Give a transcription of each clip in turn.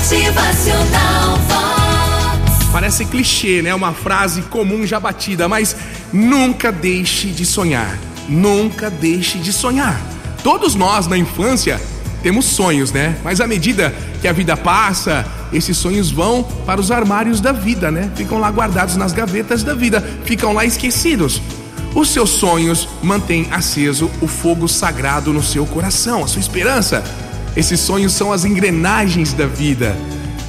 Motivacional Vox. Parece clichê, né? Uma frase comum já batida, mas nunca deixe de sonhar. Nunca deixe de sonhar. Todos nós na infância temos sonhos, né? Mas à medida que a vida passa, esses sonhos vão para os armários da vida, né? Ficam lá guardados nas gavetas da vida, ficam lá esquecidos. Os seus sonhos mantêm aceso o fogo sagrado no seu coração, a sua esperança. Esses sonhos são as engrenagens da vida.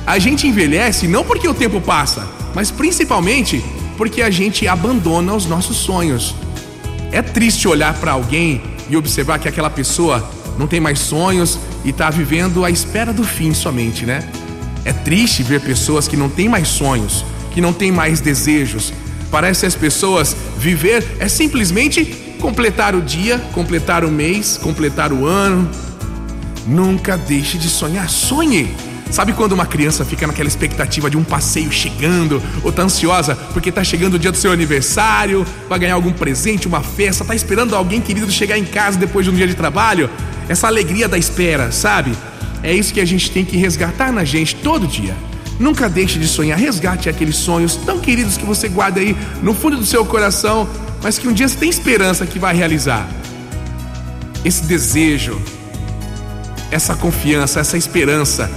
A gente envelhece não porque o tempo passa, mas principalmente porque a gente abandona os nossos sonhos. É triste olhar para alguém e observar que aquela pessoa não tem mais sonhos e está vivendo à espera do fim somente, né? É triste ver pessoas que não têm mais sonhos, que não têm mais desejos. Parece as pessoas viver é simplesmente completar o dia, completar o mês, completar o ano. Nunca deixe de sonhar, sonhe! Sabe quando uma criança fica naquela expectativa de um passeio chegando, ou tá ansiosa porque tá chegando o dia do seu aniversário, vai ganhar algum presente, uma festa, tá esperando alguém querido chegar em casa depois de um dia de trabalho? Essa alegria da espera, sabe? É isso que a gente tem que resgatar na gente todo dia. Nunca deixe de sonhar, resgate aqueles sonhos tão queridos que você guarda aí no fundo do seu coração, mas que um dia você tem esperança que vai realizar. Esse desejo, essa confiança, essa esperança.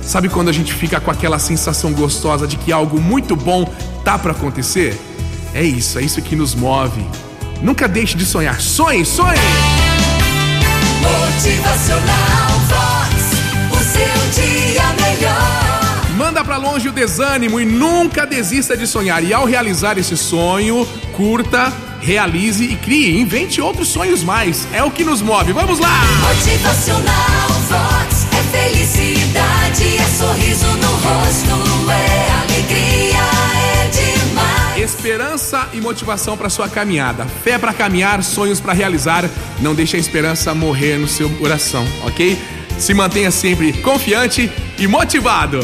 Sabe quando a gente fica com aquela sensação gostosa de que algo muito bom tá para acontecer? É isso, é isso que nos move. Nunca deixe de sonhar. Sonhe, sonhe! Motivacional Vox. O seu dia melhor. Manda pra longe o desânimo e nunca desista de sonhar. E ao realizar esse sonho, curta, realize e crie, invente outros sonhos mais. É o que nos move. Vamos lá! Motivacional Esperança e motivação para sua caminhada. Fé para caminhar, sonhos para realizar. Não deixe a esperança morrer no seu coração, ok? Se mantenha sempre confiante e motivado.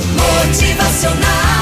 Motivacional